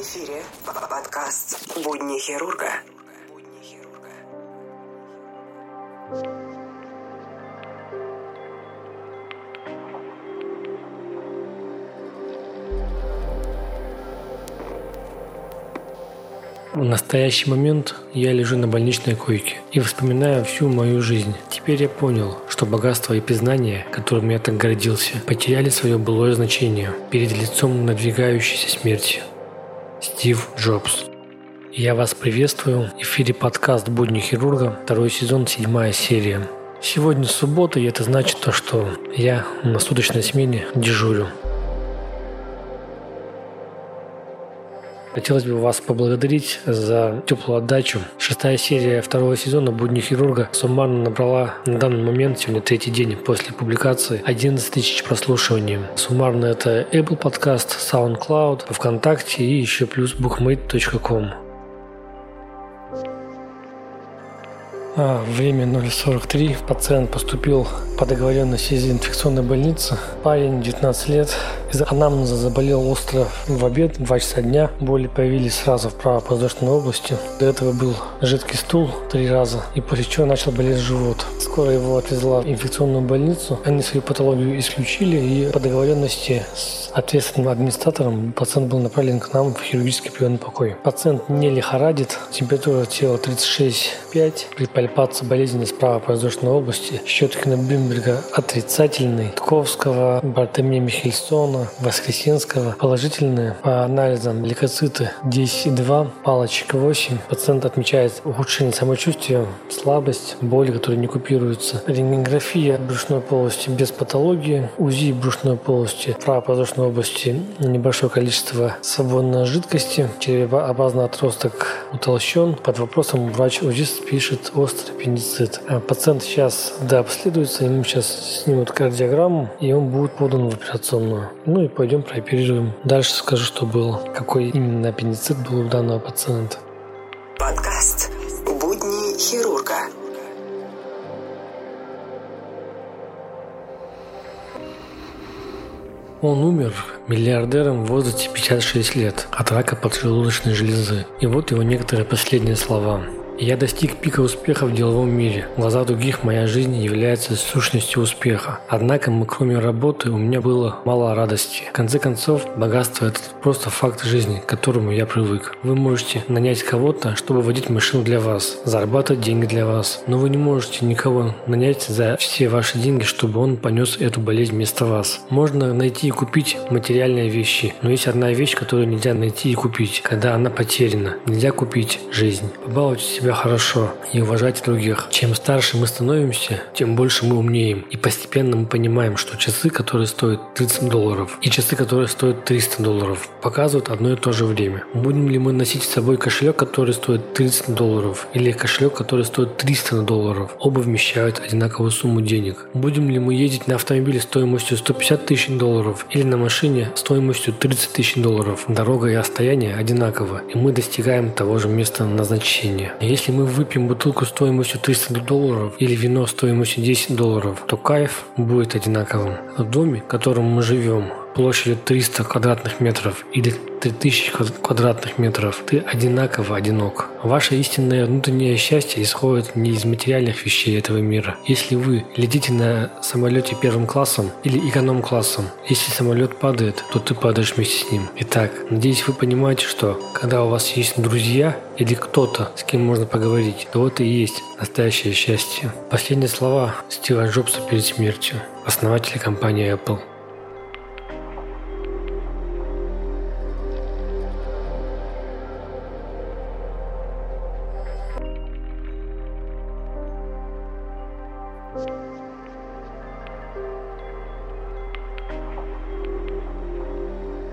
Эфире подкаст «Будни хирурга». В настоящий момент я лежу на больничной койке и вспоминаю всю мою жизнь. Теперь я понял, что богатство и признание, которым я так гордился, потеряли свое былое значение перед лицом надвигающейся смерти. Стив Джобс. Я вас приветствую. В эфире подкаст «Будни хирурга», второй сезон, седьмая серия. Сегодня суббота, и это значит то, что я на суточной смене дежурю. Хотелось бы вас поблагодарить за теплую отдачу. Шестая серия второго сезона «Будни хирурга» суммарно набрала на данный момент, сегодня третий день после публикации, 11 тысяч прослушиваний. Суммарно это Apple Podcast, SoundCloud, ВКонтакте и еще плюс bookmate.com. время 0.43. Пациент поступил по договоренности из инфекционной больницы. Парень, 19 лет, из анамнеза заболел остро в обед, 2 часа дня. Боли появились сразу в правопоздошной области. До этого был жидкий стул три раза, и после чего начал болеть живот. Скоро его отвезла в инфекционную больницу. Они свою патологию исключили, и по договоренности с ответственным администратором пациент был направлен к нам в хирургический приемный покой. Пациент не лихорадит, температура тела 36,5. При пальпации болезненность правопоздошной области Щеткина Блюмберга отрицательный, Тковского, Бартемия Михельсона, Воскресенского положительные. По анализам лейкоциты 10,2, палочек 8. Пациент отмечает ухудшение самочувствия, слабость, боли, которые не купируются. Рентгенография брюшной полости без патологии, УЗИ брюшной полости, правопоздошной области небольшое количество свободной жидкости, черепообразный отросток утолщен. Под вопросом врач УЗИст пишет острый аппендицит. А пациент сейчас дообследуется, ему сейчас снимут кардиограмму, и он будет подан в операционную. Ну и пойдем прооперируем. Дальше скажу, что было, какой именно аппендицит был у данного пациента. Подкаст «Будни хирурга». Он умер миллиардером в возрасте 56 лет от рака поджелудочной железы. И вот его некоторые последние слова. Я достиг пика успеха в деловом мире. В глазах других моя жизнь является сущностью успеха. Однако, мы, кроме работы, у меня было мало радости. В конце концов, богатство – это просто факт жизни, к которому я привык. Вы можете нанять кого-то, чтобы водить машину для вас, зарабатывать деньги для вас. Но вы не можете никого нанять за все ваши деньги, чтобы он понес эту болезнь вместо вас. Можно найти и купить материальные вещи, но есть одна вещь, которую нельзя найти и купить, когда она потеряна. Нельзя купить жизнь. Побалуйте себя себя хорошо и уважать других. Чем старше мы становимся, тем больше мы умнеем. И постепенно мы понимаем, что часы, которые стоят 30 долларов, и часы, которые стоят 300 долларов, показывают одно и то же время. Будем ли мы носить с собой кошелек, который стоит 30 долларов, или кошелек, который стоит 300 долларов? Оба вмещают одинаковую сумму денег. Будем ли мы ездить на автомобиле стоимостью 150 тысяч долларов или на машине стоимостью 30 тысяч долларов? Дорога и расстояние одинаково, и мы достигаем того же места назначения. Мы выпьем бутылку стоимостью 300 долларов или вино стоимостью 10 долларов, то кайф будет одинаковым. В доме, в котором мы живем, площадью 300 квадратных метров или 3000 квадратных метров, ты одинаково одинок. Ваше истинное внутреннее счастье исходит не из материальных вещей этого мира. Если вы летите на самолете первым классом или эконом-классом, если самолет падает, то ты падаешь вместе с ним. Итак, надеюсь, вы понимаете, что когда у вас есть друзья или кто-то, с кем можно поговорить, то это и есть настоящее счастье. Последние слова Стива Джобса перед смертью, основателя компании Apple.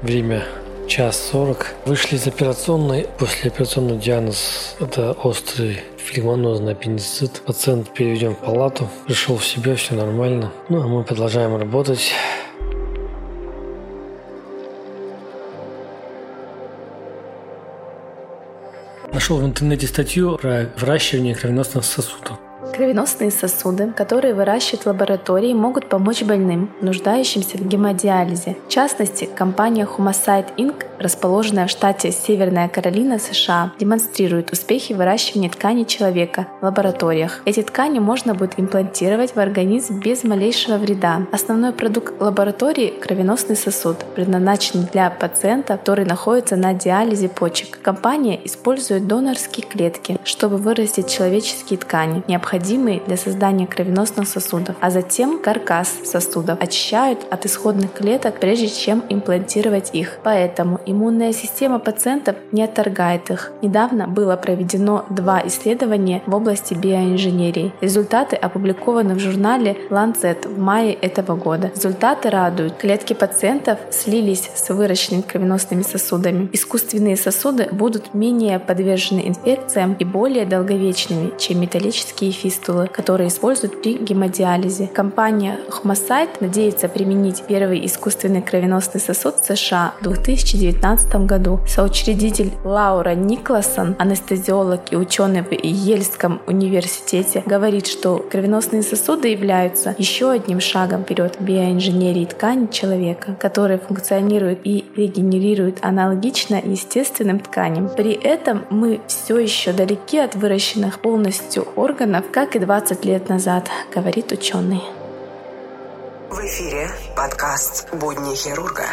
Время час сорок. Вышли из операционной. После операционного диагноз – это острый флегмонозный аппендицит. Пациент переведен в палату. Пришел в себя, все нормально. Ну, а мы продолжаем работать. Нашел в интернете статью про выращивание кровеносных сосудов. Кровеносные сосуды, которые выращивают в лаборатории, могут помочь больным, нуждающимся в гемодиализе. В частности, компания Humacyte Inc., расположенная в штате Северная Каролина, США, демонстрирует успехи выращивания тканей человека в лабораториях. Эти ткани можно будет имплантировать в организм без малейшего вреда. Основной продукт лаборатории – кровеносный сосуд, предназначен для пациента, который находится на диализе почек. Компания использует донорские клетки, чтобы вырастить человеческие ткани, необходимые для создания кровеносных сосудов, а затем каркас сосудов очищают от исходных клеток, прежде чем имплантировать их. Поэтому иммунная система пациентов не отторгает их. Недавно было проведено два исследования в области биоинженерии. Результаты опубликованы в журнале Lancet в мае этого года. Результаты радуют. Клетки пациентов слились с выращенными кровеносными сосудами. Искусственные сосуды будут менее подвержены инфекциям и более долговечными, чем металлические фистулы, которые используют при гемодиализе. Компания Humacyte надеется применить первый искусственный кровеносный сосуд в США в 2019 году. Соучредитель Лаура Никласон, анестезиолог и ученый в Ельском университете, говорит, что кровеносные сосуды являются еще одним шагом вперед в биоинженерии ткани человека, которые функционируют и регенерируют аналогично естественным тканям. При этом мы все еще далеки от выращенных полностью органов, как и 20 лет назад, говорит ученый. В эфире подкаст «Будни хирурга».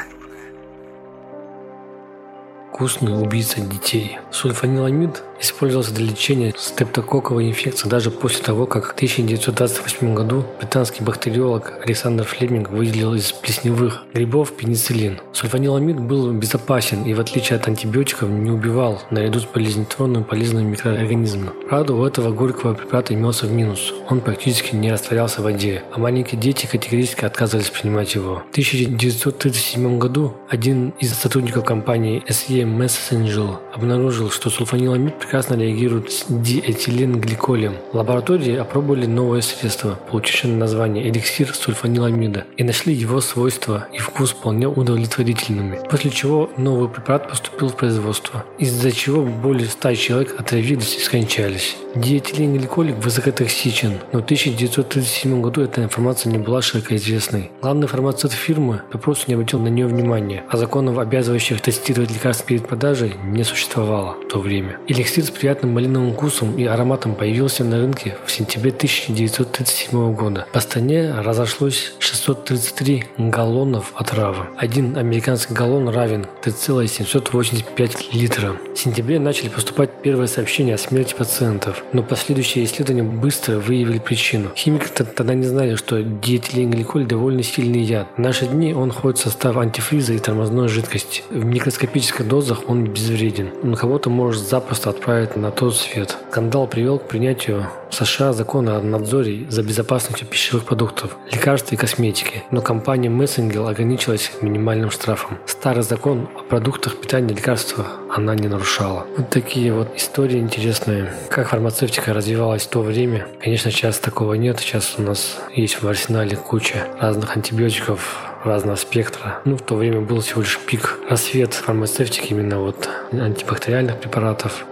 Вкусный убийца детей. Сульфаниламид использовался для лечения стептококковой инфекции даже после того, как в 1928 году британский бактериолог Александр Флеминг выделил из плесневых грибов пенициллин. Сульфаниламид был безопасен и, в отличие от антибиотиков, не убивал наряду с болезнетворными полезными микроорганизмами. Правда, у этого горького препарата имелся в минус. Он практически не растворялся в воде, а маленькие дети категорически отказывались принимать его. В 1937 году один из сотрудников компании SE Messenger обнаружил, что сульфаниламид прекрасно реагирует с диэтиленгликолем. В лаборатории опробовали новое средство, получившее название эликсир сульфаниламида, и нашли его свойства и вкус вполне удовлетворительными, после чего новый препарат поступил в производство, из-за чего более 100 человек отравились и скончались. Диэтиленгликолик высокотоксичен, но в 1937 году эта информация не была широко известной. Главный фармацевт фирмы попросту не обратил на нее внимания, а законов, обязывающих тестировать лекарства перед продажей, не существовало в то время. Эликсир с приятным малиновым вкусом и ароматом появился на рынке в сентябре 1937 года. По стране разошлось 633 галлонов отравы. Один американский галлон равен 3,785 литра. В сентябре начали поступать первые сообщения о смерти пациентов, но последующие исследования быстро выявили причину. Химики тогда не знали, что диэтиленгликоль довольно сильный яд. В наши дни он входит в состав антифриза и тормозной жидкости. В микроскопических дозах он безвреден. Но кого-то может запросто отправить на тот свет. Скандал привел к принятию в США закона о надзоре за безопасностью пищевых продуктов, лекарств и косметики, но компания Мессенгел ограничилась минимальным штрафом. Старый закон о продуктах питания и лекарствах она не нарушала. Вот такие вот истории интересные. Как фармацевтика развивалась в то время. Конечно, сейчас такого нет. Сейчас у нас есть в арсенале куча разных антибиотиков, разного спектра. Ну, в то время был всего лишь пик, рассвет фармацевтики, именно вот антибактериальных препаратов.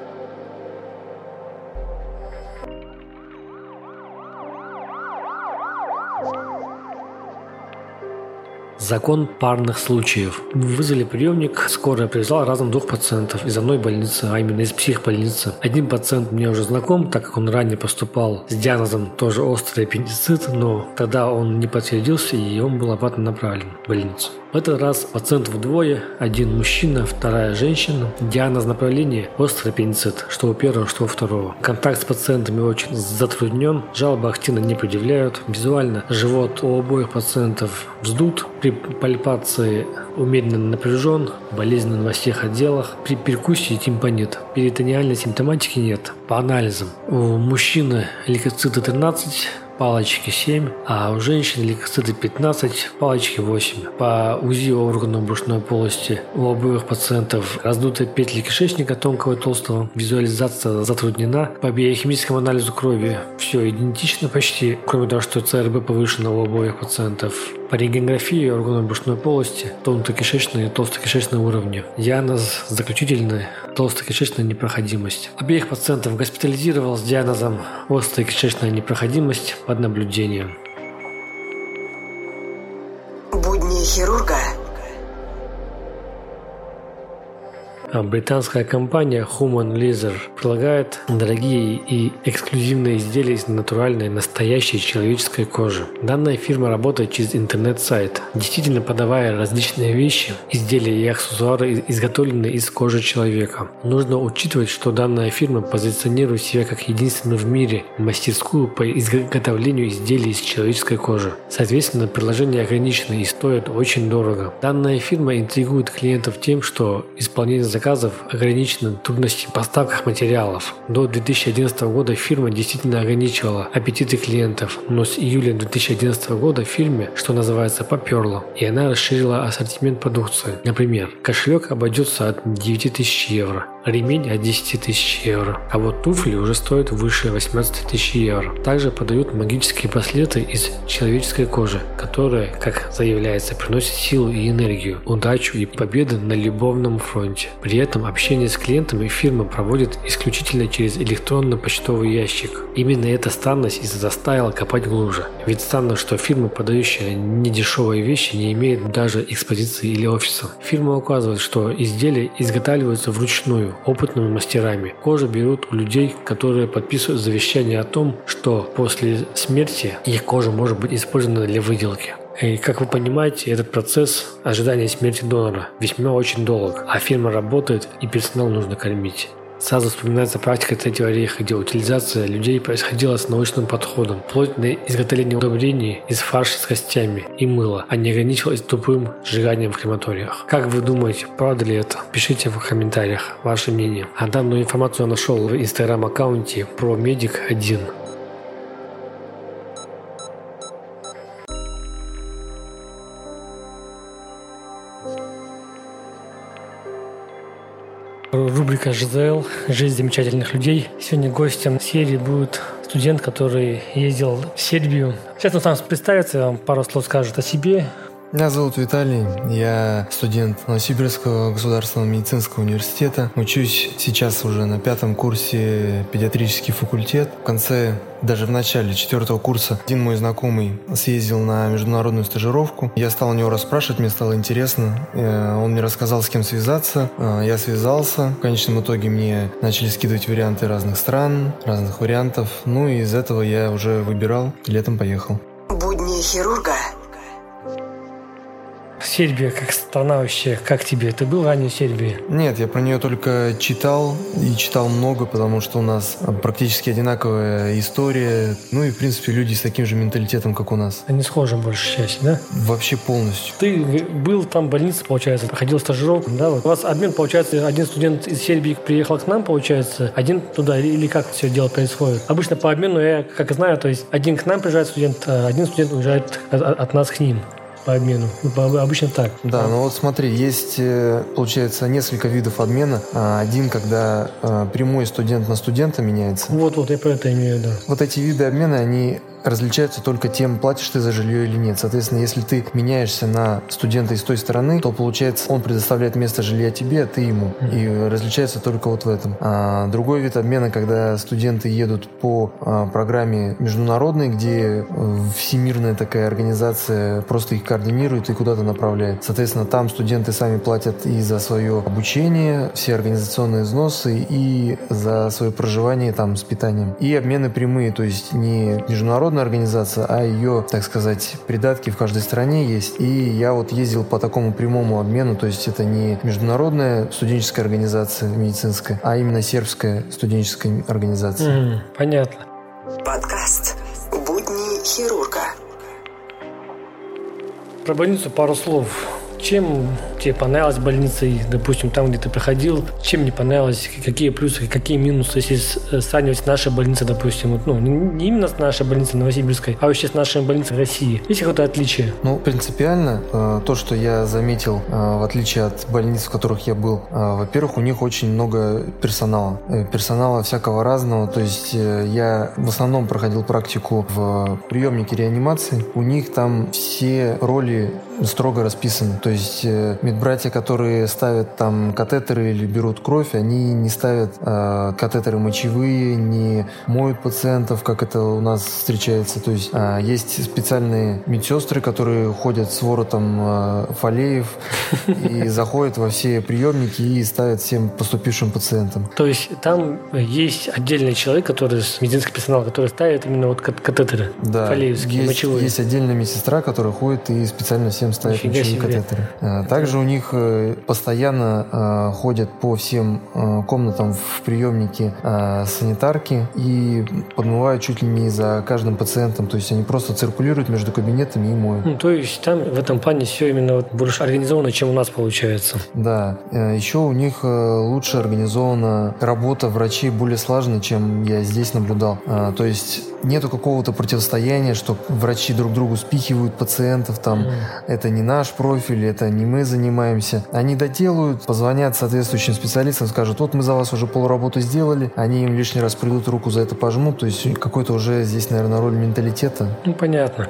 Закон парных случаев. Вызвали приемник, скорая привезла разом двух пациентов из одной больницы, а именно из психбольницы. Один пациент мне уже знаком, так как он ранее поступал с диагнозом тоже острый аппендицит, но тогда он не подтвердился и он был обратно направлен в больницу. В этот раз пациентов двое, один мужчина, вторая женщина. Диагноз направления – острый аппендицит, что у первого, что у второго. Контакт с пациентами очень затруднен, жалобы активно не предъявляют. Визуально живот у обоих пациентов вздут, при пальпации умеренно напряжен, болезненно во всех отделах. При перкуссии тимпанит. Перитониальной симптоматики нет. По анализам у мужчины лейкоциты 13, палочки 7, а у женщин лейкоциты 15, палочки 8. По УЗИ органов брюшной полости у обоих пациентов раздутые петли кишечника тонкого и толстого, визуализация затруднена. По биохимическому анализу крови все идентично почти, кроме того, что ЦРБ повышено у обоих пациентов. По рентгенографии органов брюшной полости, тонкокишечной и толстокишечной уровне. Диагноз заключительный – толстокишечная непроходимость. Обеих пациентов госпитализировал с диагнозом острая кишечная непроходимость под наблюдением. Британская компания Human Laser предлагает дорогие и эксклюзивные изделия из натуральной, настоящей человеческой кожи. Данная фирма работает через интернет-сайт, действительно подавая различные вещи, изделия и аксессуары, изготовленные из кожи человека. Нужно учитывать, что данная фирма позиционирует себя как единственную в мире мастерскую по изготовлению изделий из человеческой кожи. Соответственно, приложения ограничены и стоят очень дорого. Данная фирма интригует клиентов тем, что исполнение заказа заказов ограничены трудности в поставках материалов. До 2011 года фирма действительно ограничивала аппетиты клиентов, но с июля 2011 года в фирме, что называется, поперло, и она расширила ассортимент продукции. Например, кошелек обойдется от 9 тысяч евро, ремень от 10 тысяч евро, а вот туфли уже стоят выше 18 тысяч евро. Также подают магические браслеты из человеческой кожи, которые, как заявляется, приносят силу и энергию, удачу и победы на любовном фронте. При этом общение с клиентами фирма проводит исключительно через электронно-почтовый ящик. Именно эта странность и заставила копать глубже. Ведь странно, что фирма, подающая недешевые вещи, не имеет даже экспозиции или офиса. Фирма указывает, что изделия изготавливаются вручную, опытными мастерами. Кожу берут у людей, которые подписывают завещание о том, что после смерти их кожа может быть использована для выделки. И, как вы понимаете, этот процесс ожидания смерти донора весьма очень долг, а фирма работает и персонал нужно кормить. Сразу вспоминается практика Третьего рейха, где утилизация людей происходила с научным подходом, вплоть до изготовления удобрений из фарша с костями и мыла, а не ограничивалась тупым сжиганием в крематориях. Как вы думаете, правда ли это? Пишите в комментариях ваше мнение. А данную информацию я нашел в инстаграм-аккаунте ProMedic1. Рубрика «ЖЗЛ. Жизнь замечательных людей». Сегодня гостем серии будет студент, который ездил в Сербию. Сейчас он сам представится, пару слов скажет о себе, меня зовут Виталий, я студент Новосибирского государственного медицинского университета. Учусь сейчас уже на пятом курсе педиатрический факультет. В конце, даже в начале четвертого курса, один мой знакомый съездил на международную стажировку. Я стал у него расспрашивать, мне стало интересно. Э, он мне рассказал, с кем связаться. Э, я связался. В конечном итоге мне начали скидывать варианты разных стран, разных вариантов. Ну и из этого я уже выбирал. Летом поехал. Будни хирурга Сербия как страна вообще, как тебе? Ты был ранее в Сербии? Нет, я про нее только читал и читал много, потому что у нас практически одинаковая история. Ну и, в принципе, люди с таким же менталитетом, как у нас. Они схожи больше части, да? Вообще полностью. Ты был там в больнице, получается, проходил стажировку, да? Вот. У вас обмен, получается, один студент из Сербии приехал к нам, получается, один туда, или как все дело происходит? Обычно по обмену, я как знаю, то есть один к нам приезжает студент, а один студент уезжает от нас к ним по обмену. Ну, обычно так. Да, ну вот смотри, есть, э, получается, несколько видов обмена. А, один, когда э, прямой студент на студента меняется. Вот-вот, я про это имею в виду. Вот эти виды обмена, они различаются только тем, платишь ты за жилье или нет. Соответственно, если ты меняешься на студента из той стороны, то получается, он предоставляет место жилья тебе, а ты ему. И различается только вот в этом. А другой вид обмена, когда студенты едут по а, программе международной, где э, всемирная такая организация просто их координирует и куда-то направляет. Соответственно, там студенты сами платят и за свое обучение, все организационные взносы, и за свое проживание там с питанием. И обмены прямые, то есть не международные международная организация, а ее, так сказать, придатки в каждой стране есть. И я вот ездил по такому прямому обмену, то есть это не международная студенческая организация медицинская, а именно сербская студенческая организация. Mm, понятно. Подкаст «Будни хирурга». Про больницу пару слов. Чем тебе понравилась больница, допустим, там, где ты проходил, чем не понравилось, какие плюсы, какие минусы, если сравнивать с нашей больницей, допустим, ну, не именно с нашей больницей Новосибирской, а вообще с нашей больницей России. Есть какое-то отличие? Ну, принципиально, э, то, что я заметил, э, в отличие от больниц, в которых я был, э, во-первых, у них очень много персонала. Персонала всякого разного, то есть я в основном проходил практику в приемнике реанимации. У них там все роли строго расписаны. То есть э, медбратья, которые ставят там катетеры или берут кровь, они не ставят э, катетеры мочевые, не моют пациентов, как это у нас встречается. То есть э, есть специальные медсестры, которые ходят с воротом э, фолеев и заходят во все приемники и ставят всем поступившим пациентам. То есть там есть отдельный человек, который медицинский персонал, который ставит именно вот катетеры да, фолеевские, есть, мочевые. Есть отдельная медсестра, которая ходит и специально всем ставит мочевые катетеры. А, также у них э, постоянно а, ходят по всем комнатам в приемнике санитарки и подмывают чуть ли не за каждым пациентом. То есть они просто циркулируют между кабинетами и моют. Ну, то есть там в этом плане все именно вот больше организовано, чем у нас получается. Да. Э, Еще у них э, лучше организована работа врачей более слаженно, чем я здесь наблюдал. То есть нету какого-то противостояния, что врачи друг другу спихивают пациентов, там, mm. это не наш профиль, это не мы занимаемся. Они доделают, позвонят соответствующим специалистам, скажут, вот мы за вас уже полработу сделали, они им лишний раз придут руку за это пожмут, то есть какой-то уже здесь, наверное, роль менталитета. Ну, понятно.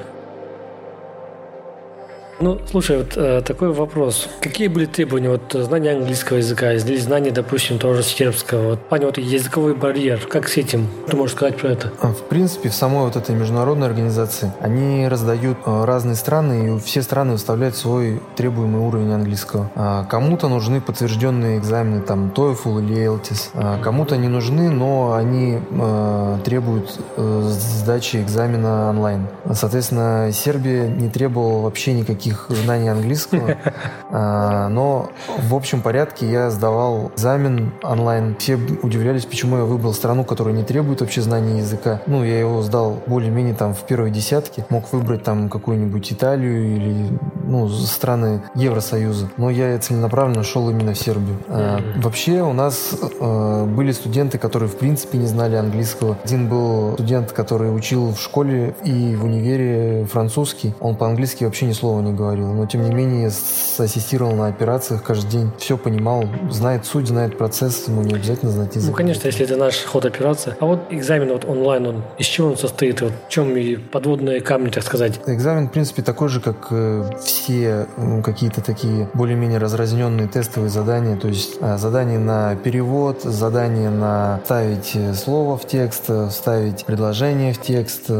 Ну, слушай, вот э, такой вопрос. Какие были требования вот знания английского языка или знания, допустим, того же сербского? Вот, плане вот языковой барьер. Как с этим? Что можешь сказать про это? А, в принципе, в самой вот этой международной организации они раздают э, разные страны, и все страны выставляют свой требуемый уровень английского. А, кому-то нужны подтвержденные экзамены, там, TOEFL или IELTS. А, кому-то не нужны, но они э, требуют э, сдачи экзамена онлайн. Соответственно, Сербия не требовала вообще никаких никаких знаний английского, а, но в общем порядке я сдавал экзамен онлайн. Все удивлялись, почему я выбрал страну, которая не требует вообще знания языка. Ну, я его сдал более-менее там в первой десятке. Мог выбрать там какую-нибудь Италию или ну, страны Евросоюза. Но я целенаправленно шел именно в Сербию. А, вообще у нас а, были студенты, которые в принципе не знали английского. Один был студент, который учил в школе и в универе французский. Он по-английски вообще ни слова не говорил, но тем не менее ассистировал на операциях каждый день, все понимал, знает суть, знает процесс, ему не обязательно знать язык. Ну, конечно, если это наш ход операции. А вот экзамен вот онлайн, он из чего он состоит? Вот в чем и подводные камни, так сказать? Экзамен, в принципе, такой же, как э, все какие-то такие более-менее разразненные тестовые задания, то есть э, задание на перевод, задание на ставить э, слово в текст, вставить предложение в текст,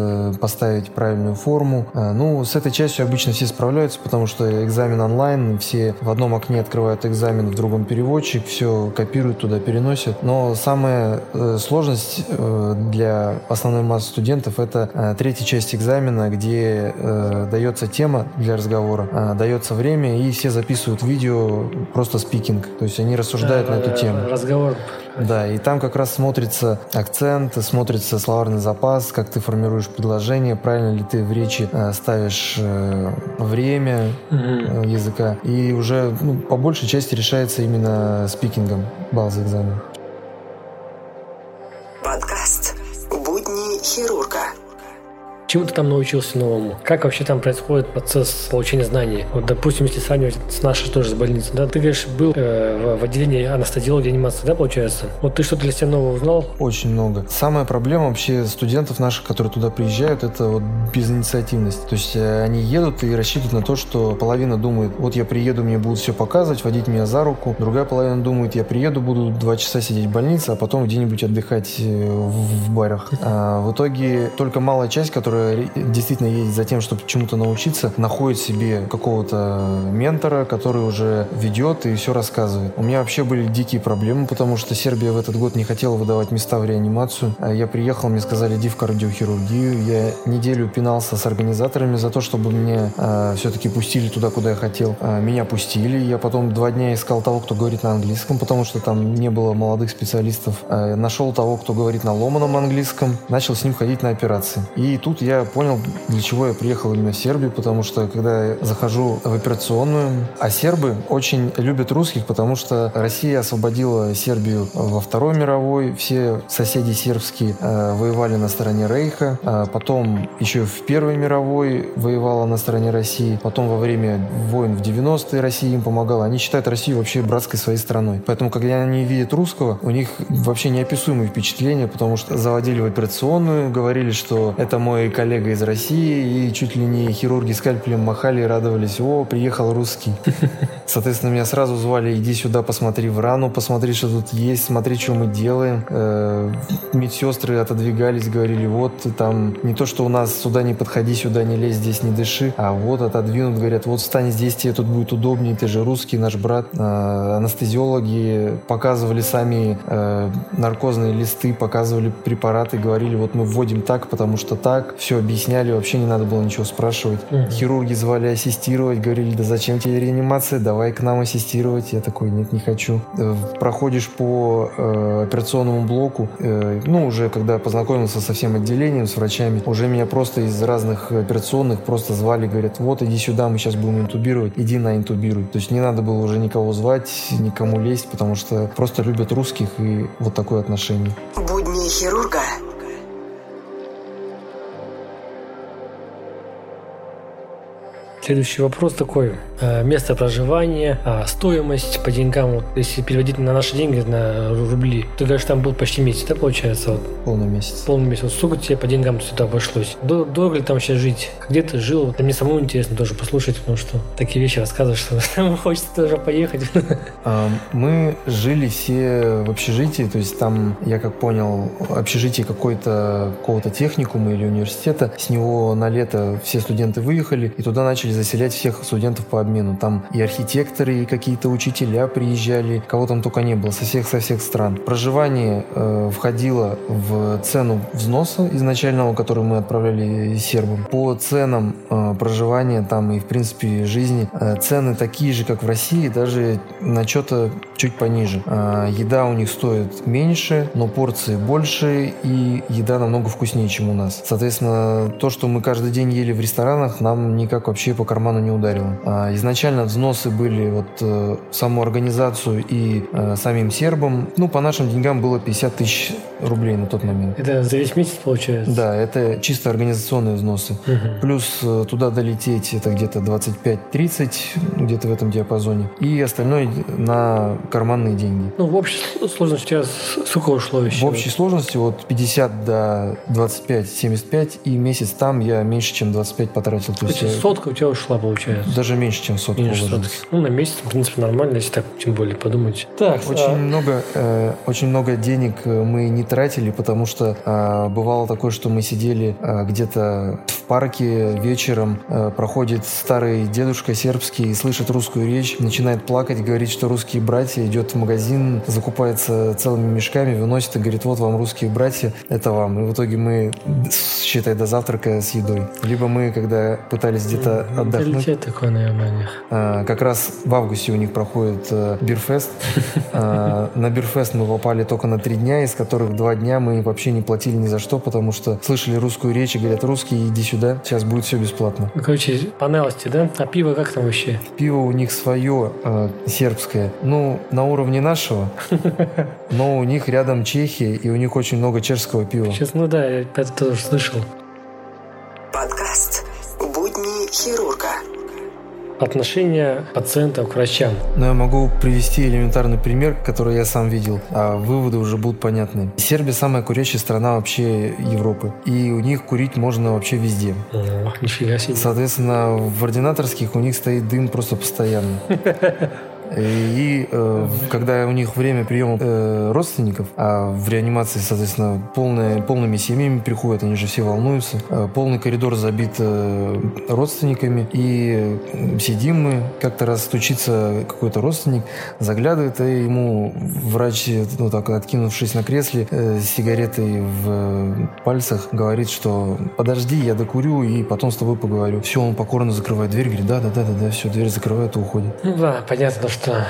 поставить правильную форму. Ну, с этой частью обычно все справляются, получается, потому что экзамен онлайн, все в одном окне открывают экзамен, в другом переводчик, все копируют туда, переносят. Но самая э, сложность э, для основной массы студентов это э, третья часть экзамена, где дается тема для разговора, дается время, и все записывают видео просто спикинг. То есть они рассуждают да, на эту тему. Разговор да, и там как раз смотрится акцент, смотрится словарный запас, как ты формируешь предложение, правильно ли ты в речи э, ставишь э, время э, языка. И уже ну, по большей части решается именно спикингом балл за экзамен. Чему ты там научился новому? Как вообще там происходит процесс получения знаний? Вот, допустим, если сравнивать с нашей тоже с больницей, да, ты, говоришь, был э, в, отделении анестезиологии и анимации, да, получается? Вот ты что-то для себя нового узнал? Очень много. Самая проблема вообще студентов наших, которые туда приезжают, это вот безинициативность. То есть э, они едут и рассчитывают на то, что половина думает, вот я приеду, мне будут все показывать, водить меня за руку. Другая половина думает, я приеду, буду два часа сидеть в больнице, а потом где-нибудь отдыхать э, в, в барах. А в итоге только малая часть, которая действительно едет за тем, чтобы чему-то научиться, находит себе какого-то ментора, который уже ведет и все рассказывает. У меня вообще были дикие проблемы, потому что Сербия в этот год не хотела выдавать места в реанимацию. А я приехал, мне сказали, иди в кардиохирургию. Я неделю пинался с организаторами за то, чтобы меня э, все-таки пустили туда, куда я хотел. Э, меня пустили. Я потом два дня искал того, кто говорит на английском, потому что там не было молодых специалистов. Э, нашел того, кто говорит на ломаном английском. Начал с ним ходить на операции. И тут я я понял, для чего я приехал именно в Сербию, потому что когда я захожу в операционную, а сербы очень любят русских, потому что Россия освободила Сербию во Второй мировой, все соседи сербские э, воевали на стороне Рейха, а потом еще в Первой мировой воевала на стороне России, потом во время войн в 90-е Россия им помогала. Они считают Россию вообще братской своей страной. Поэтому, когда они видят русского, у них вообще неописуемые впечатления, потому что заводили в операционную, говорили, что это мой коллега из России, и чуть ли не хирурги скальпелем махали и радовались, о, приехал русский. Соответственно, меня сразу звали, иди сюда, посмотри в рану, посмотри, что тут есть, смотри, что мы делаем. Э, медсестры отодвигались, говорили, вот там не то, что у нас сюда не подходи, сюда не лезь, здесь не дыши, а вот отодвинут, говорят, вот встань здесь, тебе тут будет удобнее, ты же русский, наш брат. Э, анестезиологи показывали сами э, наркозные листы, показывали препараты, говорили, вот мы вводим так, потому что так. Все объясняли, вообще не надо было ничего спрашивать. Mm-hmm. Хирурги звали ассистировать, говорили, да зачем тебе реанимация, давай к нам ассистировать. Я такой, нет, не хочу. Э, проходишь по э, операционному блоку, э, ну, уже когда познакомился со всем отделением, с врачами, уже меня просто из разных операционных просто звали, говорят, вот иди сюда, мы сейчас будем интубировать, иди на интубируй. То есть не надо было уже никого звать, никому лезть, потому что просто любят русских и вот такое отношение. Будни хирурга Следующий вопрос такой. Э, место проживания, а, стоимость по деньгам. Вот если переводить на наши деньги, на рубли, ты говоришь, там был почти месяц, да, получается? Вот. Полный месяц. Полный месяц. Вот сколько тебе по деньгам сюда обошлось? Дорого ли там сейчас жить? Где ты жил? Вот, мне самому интересно тоже послушать, потому что такие вещи рассказываешь, что хочется тоже поехать. А, мы жили все в общежитии, то есть там, я как понял, общежитие какой-то какого-то техникума или университета. С него на лето все студенты выехали, и туда начали заселять всех студентов по обмену. Там и архитекторы, и какие-то учителя приезжали, кого там только не было, со всех, со всех стран. Проживание э, входило в цену взноса изначального, который мы отправляли сербам. По ценам э, проживания там и, в принципе, жизни э, цены такие же, как в России, даже на что-то чуть пониже. Э, еда у них стоит меньше, но порции больше, и еда намного вкуснее, чем у нас. Соответственно, то, что мы каждый день ели в ресторанах, нам никак вообще по карману не ударило. А, изначально взносы были вот э, саму организацию и э, самим сербам. Ну, по нашим деньгам было 50 тысяч рублей на тот момент. Это за весь месяц получается? Да, это чисто организационные взносы. Угу. Плюс э, туда долететь это где-то 25-30, где-то в этом диапазоне. И остальное на карманные деньги. Ну, в общей сложности у тебя сколько ушло еще? В общей сложности от 50 до 25-75, и месяц там я меньше, чем 25 потратил. То есть сотка у тебя ушла, получается. Даже меньше, чем сотку. Меньше сотки. Ну, на месяц, в принципе, нормально, если так, тем более, подумать. Так, очень а... много, э, очень много денег э, мы не тратили, потому что э, бывало такое, что мы сидели э, где-то в парке вечером, э, проходит старый дедушка сербский и слышит русскую речь, начинает плакать, говорит, что русские братья, идет в магазин, закупается целыми мешками, выносит и говорит, вот вам русские братья, это вам. И в итоге мы, считай, до завтрака с едой. Либо мы, когда пытались где-то отдохнуть. такой, наверное, у них. А, как раз в августе у них проходит а, Бирфест. А, на Бирфест мы попали только на три дня, из которых два дня мы вообще не платили ни за что, потому что слышали русскую речь и говорят, русские, иди сюда, сейчас будет все бесплатно. Ну, короче, по да? А пиво как там вообще? Пиво у них свое, э, сербское. Ну, на уровне нашего, но у них рядом Чехия, и у них очень много чешского пива. Сейчас, ну да, я это тоже слышал. Отношение пациентов к врачам. Но я могу привести элементарный пример, который я сам видел, а выводы уже будут понятны. Сербия самая курящая страна вообще Европы. И у них курить можно вообще везде. О, нифига себе. Соответственно, в ординаторских у них стоит дым просто постоянно. И э, когда у них время приема э, родственников, а в реанимации, соответственно, полное, полными семьями приходят, они же все волнуются. Э, полный коридор забит э, родственниками. И сидим мы, как-то раз стучится какой-то родственник, заглядывает, и ему врач, ну так, откинувшись на кресле, э, с сигаретой в пальцах, говорит, что подожди, я докурю, и потом с тобой поговорю. Все, он покорно закрывает дверь, говорит, да, да, да, да, да, все, дверь закрывает и уходит. Ну да, понятно, что что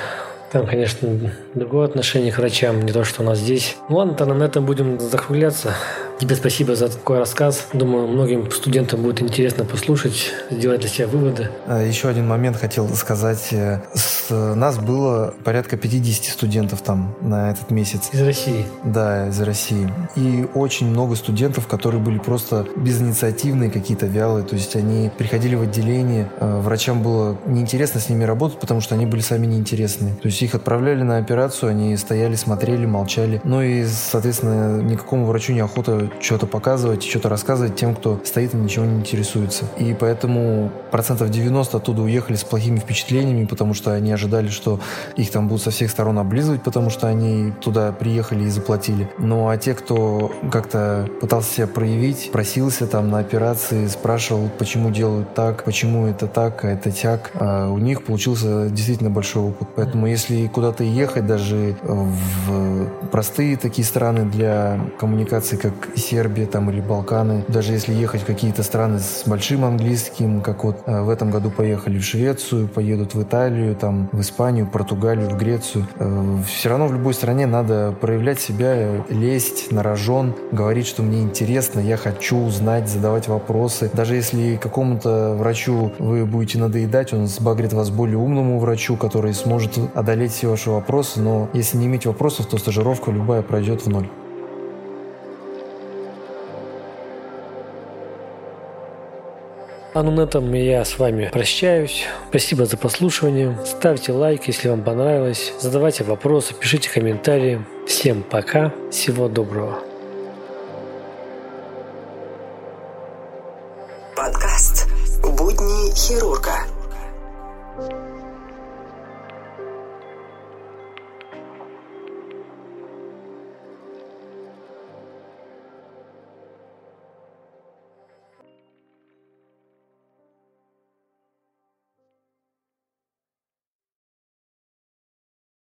там, конечно, другое отношение к врачам, не то, что у нас здесь. Ну ладно, тогда на этом будем закругляться. Тебе спасибо за такой рассказ. Думаю, многим студентам будет интересно послушать, сделать для себя выводы. А, еще один момент хотел сказать. Э, с нас было порядка 50 студентов там на этот месяц. Из России? Да, из России. И очень много студентов, которые были просто безинициативные, какие-то вялые. То есть они приходили в отделение, э, врачам было неинтересно с ними работать, потому что они были сами неинтересные. То есть их отправляли на операцию, они стояли, смотрели, молчали. Ну и, соответственно, никакому врачу неохота что-то показывать, что-то рассказывать тем, кто стоит и ничего не интересуется. И поэтому процентов 90 оттуда уехали с плохими впечатлениями, потому что они ожидали, что их там будут со всех сторон облизывать, потому что они туда приехали и заплатили. Ну а те, кто как-то пытался себя проявить, просился там на операции, спрашивал, почему делают так, почему это так, а это тяг, а у них получился действительно большой опыт. Поэтому если куда-то ехать, даже в простые такие страны для коммуникации, как Сербия там или Балканы. Даже если ехать в какие-то страны с большим английским, как вот э, в этом году поехали в Швецию, поедут в Италию, там в Испанию, Португалию, в Грецию. Э, все равно в любой стране надо проявлять себя, лезть на рожон, говорить, что мне интересно, я хочу узнать, задавать вопросы. Даже если какому-то врачу вы будете надоедать, он сбагрит вас более умному врачу, который сможет одолеть все ваши вопросы, но если не иметь вопросов, то стажировка любая пройдет в ноль. А ну на этом я с вами прощаюсь. Спасибо за прослушивание. Ставьте лайк, если вам понравилось. Задавайте вопросы, пишите комментарии. Всем пока. Всего доброго.